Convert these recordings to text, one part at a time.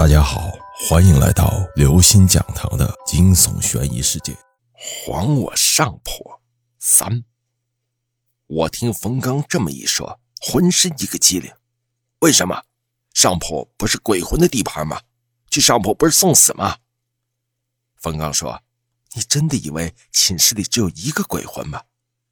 大家好，欢迎来到刘星讲堂的惊悚悬疑世界。还我上坡三！我听冯刚这么一说，浑身一个机灵。为什么？上坡不是鬼魂的地盘吗？去上坡不是送死吗？冯刚说：“你真的以为寝室里只有一个鬼魂吗？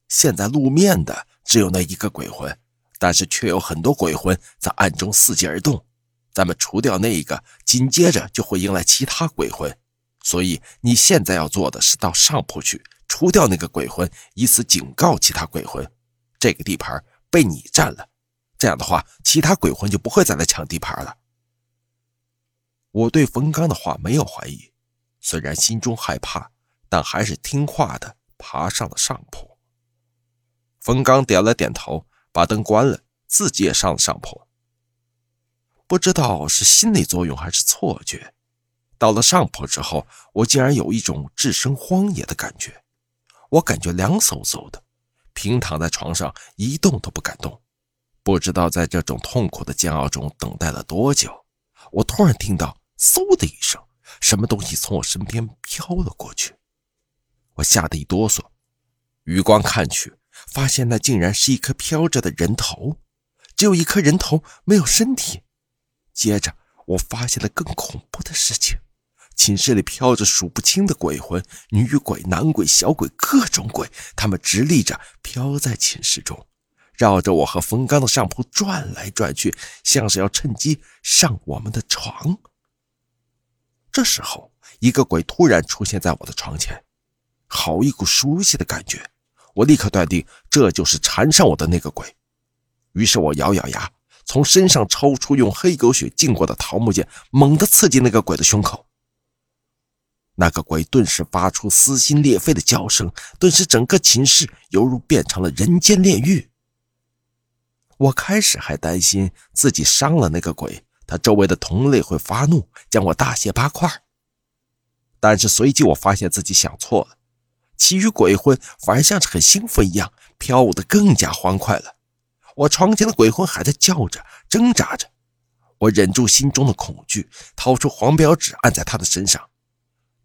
现在露面的只有那一个鬼魂，但是却有很多鬼魂在暗中伺机而动。”咱们除掉那一个，紧接着就会迎来其他鬼魂，所以你现在要做的是到上铺去除掉那个鬼魂，以此警告其他鬼魂，这个地盘被你占了。这样的话，其他鬼魂就不会再来抢地盘了。我对冯刚的话没有怀疑，虽然心中害怕，但还是听话的爬上了上铺。冯刚点了点头，把灯关了，自己也上了上铺。不知道是心理作用还是错觉，到了上铺之后，我竟然有一种置身荒野的感觉。我感觉凉飕飕的，平躺在床上一动都不敢动。不知道在这种痛苦的煎熬中等待了多久，我突然听到“嗖”的一声，什么东西从我身边飘了过去。我吓得一哆嗦，余光看去，发现那竟然是一颗飘着的人头，只有一颗人头，没有身体。接着，我发现了更恐怖的事情：寝室里飘着数不清的鬼魂，女鬼、男鬼、小鬼，各种鬼，他们直立着飘在寝室中，绕着我和冯刚的上铺转来转去，像是要趁机上我们的床。这时候，一个鬼突然出现在我的床前，好一股熟悉的感觉，我立刻断定这就是缠上我的那个鬼。于是我咬咬牙。从身上抽出用黑狗血浸过的桃木剑，猛地刺进那个鬼的胸口。那个鬼顿时发出撕心裂肺的叫声，顿时整个寝室犹如变成了人间炼狱。我开始还担心自己伤了那个鬼，他周围的同类会发怒，将我大卸八块。但是随即我发现自己想错了，其余鬼魂反而像是很兴奋一样，飘舞的更加欢快了。我床前的鬼魂还在叫着、挣扎着，我忍住心中的恐惧，掏出黄标纸按在他的身上，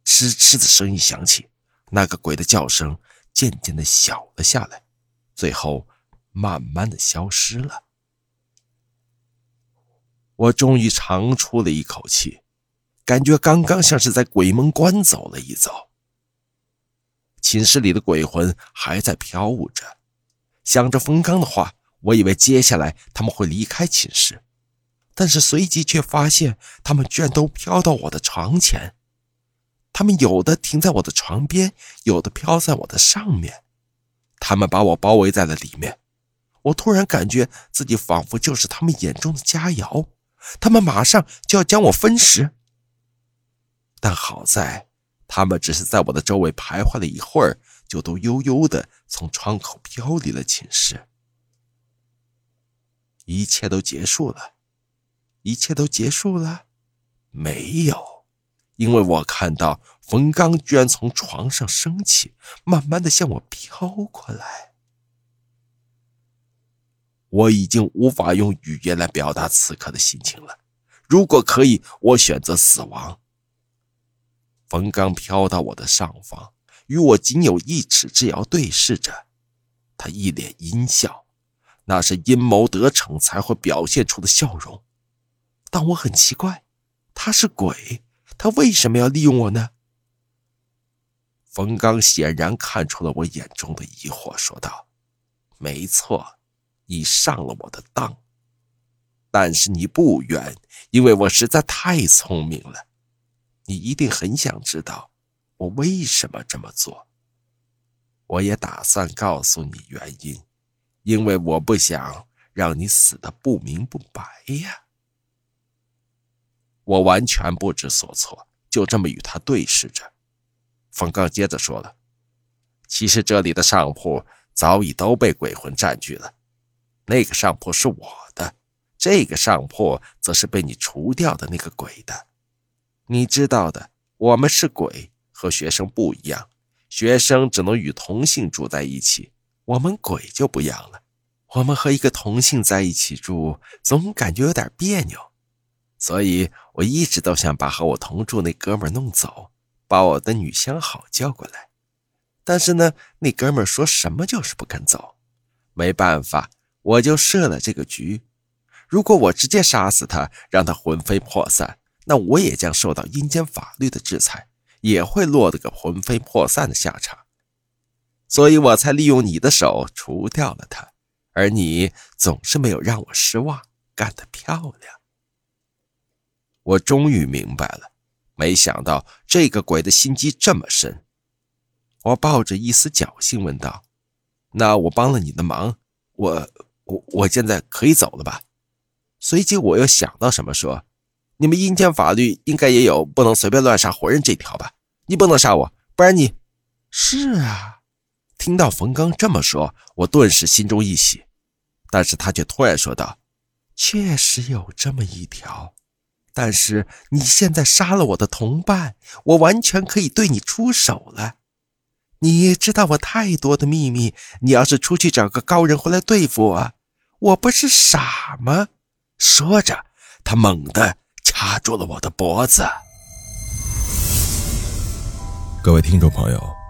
哧哧的声音响起，那个鬼的叫声渐渐的小了下来，最后慢慢的消失了。我终于长出了一口气，感觉刚刚像是在鬼门关走了一遭。寝室里的鬼魂还在飘舞着，想着冯刚的话。我以为接下来他们会离开寝室，但是随即却发现他们居然都飘到我的床前。他们有的停在我的床边，有的飘在我的上面。他们把我包围在了里面。我突然感觉自己仿佛就是他们眼中的佳肴，他们马上就要将我分食。但好在，他们只是在我的周围徘徊了一会儿，就都悠悠的从窗口飘离了寝室。一切都结束了，一切都结束了，没有，因为我看到冯刚居然从床上升起，慢慢的向我飘过来。我已经无法用语言来表达此刻的心情了。如果可以，我选择死亡。冯刚飘到我的上方，与我仅有一尺之遥对视着，他一脸阴笑。那是阴谋得逞才会表现出的笑容，但我很奇怪，他是鬼，他为什么要利用我呢？冯刚显然看出了我眼中的疑惑，说道：“没错，你上了我的当，但是你不冤，因为我实在太聪明了。你一定很想知道我为什么这么做，我也打算告诉你原因。”因为我不想让你死的不明不白呀！我完全不知所措，就这么与他对视着。冯刚接着说了：“其实这里的上铺早已都被鬼魂占据了，那个上铺是我的，这个上铺则是被你除掉的那个鬼的。你知道的，我们是鬼，和学生不一样，学生只能与同性住在一起。”我们鬼就不一样了，我们和一个同性在一起住，总感觉有点别扭。所以我一直都想把和我同住那哥们弄走，把我的女相好叫过来。但是呢，那哥们说什么就是不肯走。没办法，我就设了这个局。如果我直接杀死他，让他魂飞魄散，那我也将受到阴间法律的制裁，也会落得个魂飞魄散的下场。所以我才利用你的手除掉了他，而你总是没有让我失望，干得漂亮。我终于明白了，没想到这个鬼的心机这么深。我抱着一丝侥幸问道：“那我帮了你的忙，我我我现在可以走了吧？”随即我又想到什么，说：“你们阴间法律应该也有不能随便乱杀活人这条吧？你不能杀我，不然你……是啊。”听到冯刚这么说，我顿时心中一喜，但是他却突然说道：“确实有这么一条。”但是你现在杀了我的同伴，我完全可以对你出手了。你知道我太多的秘密，你要是出去找个高人回来对付我，我不是傻吗？说着，他猛地掐住了我的脖子。各位听众朋友，